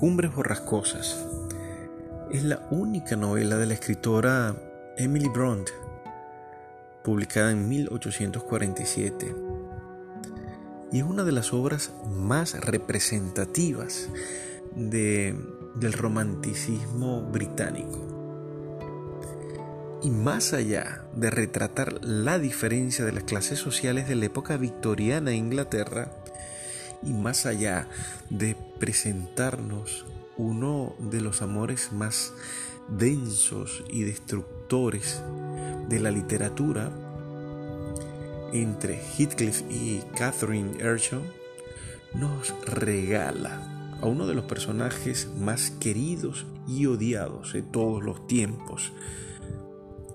Cumbres Borrascosas es la única novela de la escritora Emily Bront, publicada en 1847, y es una de las obras más representativas del romanticismo británico. Y más allá de retratar la diferencia de las clases sociales de la época victoriana en Inglaterra, y más allá de presentarnos uno de los amores más densos y destructores de la literatura entre Heathcliff y Catherine Earnshaw, nos regala a uno de los personajes más queridos y odiados de todos los tiempos,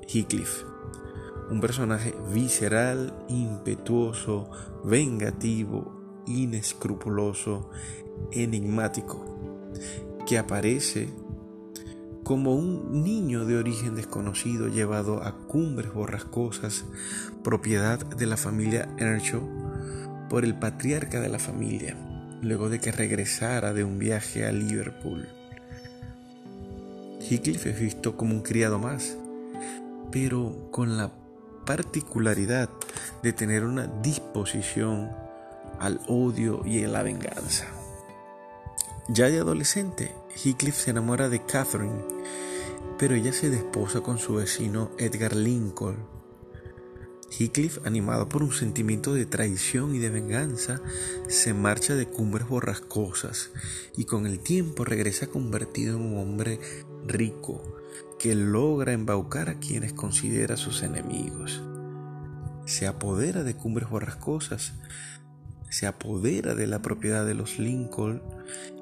Heathcliff. Un personaje visceral, impetuoso, vengativo, inescrupuloso, enigmático, que aparece como un niño de origen desconocido llevado a cumbres borrascosas, propiedad de la familia Earnshaw, por el patriarca de la familia, luego de que regresara de un viaje a Liverpool. Heathcliff es visto como un criado más, pero con la particularidad de tener una disposición al odio y a la venganza. Ya de adolescente, Heathcliff se enamora de Catherine, pero ella se desposa con su vecino Edgar Lincoln. Heathcliff, animado por un sentimiento de traición y de venganza, se marcha de cumbres borrascosas y con el tiempo regresa convertido en un hombre rico que logra embaucar a quienes considera sus enemigos. Se apodera de cumbres borrascosas, se apodera de la propiedad de los Lincoln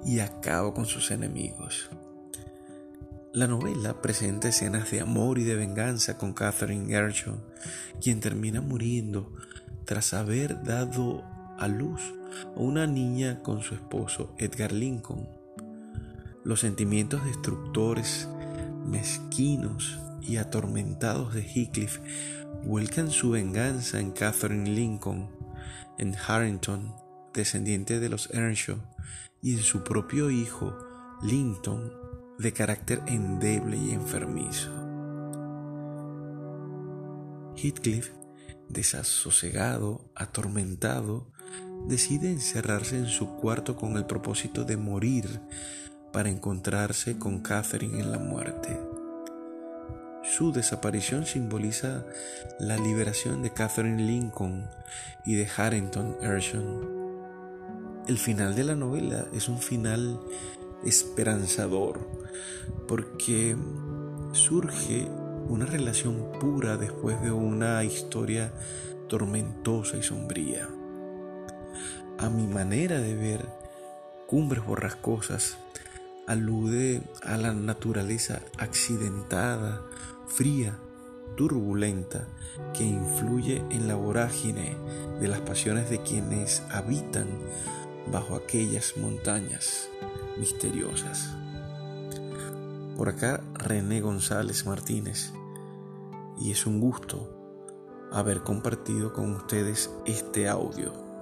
y acaba con sus enemigos. La novela presenta escenas de amor y de venganza con Catherine Earnshaw, quien termina muriendo tras haber dado a luz a una niña con su esposo Edgar Lincoln. Los sentimientos destructores, mezquinos y atormentados de Heathcliff vuelcan su venganza en Catherine Lincoln, en Harrington, descendiente de los Earnshaw, y en su propio hijo, Linton, de carácter endeble y enfermizo. Heathcliff, desasosegado, atormentado, decide encerrarse en su cuarto con el propósito de morir para encontrarse con Catherine en la muerte. Su desaparición simboliza la liberación de Catherine Lincoln y de Harrington Earnshaw. El final de la novela es un final esperanzador porque surge una relación pura después de una historia tormentosa y sombría. A mi manera de ver, Cumbres Borrascosas alude a la naturaleza accidentada, fría, turbulenta, que influye en la vorágine de las pasiones de quienes habitan bajo aquellas montañas misteriosas. Por acá René González Martínez y es un gusto haber compartido con ustedes este audio.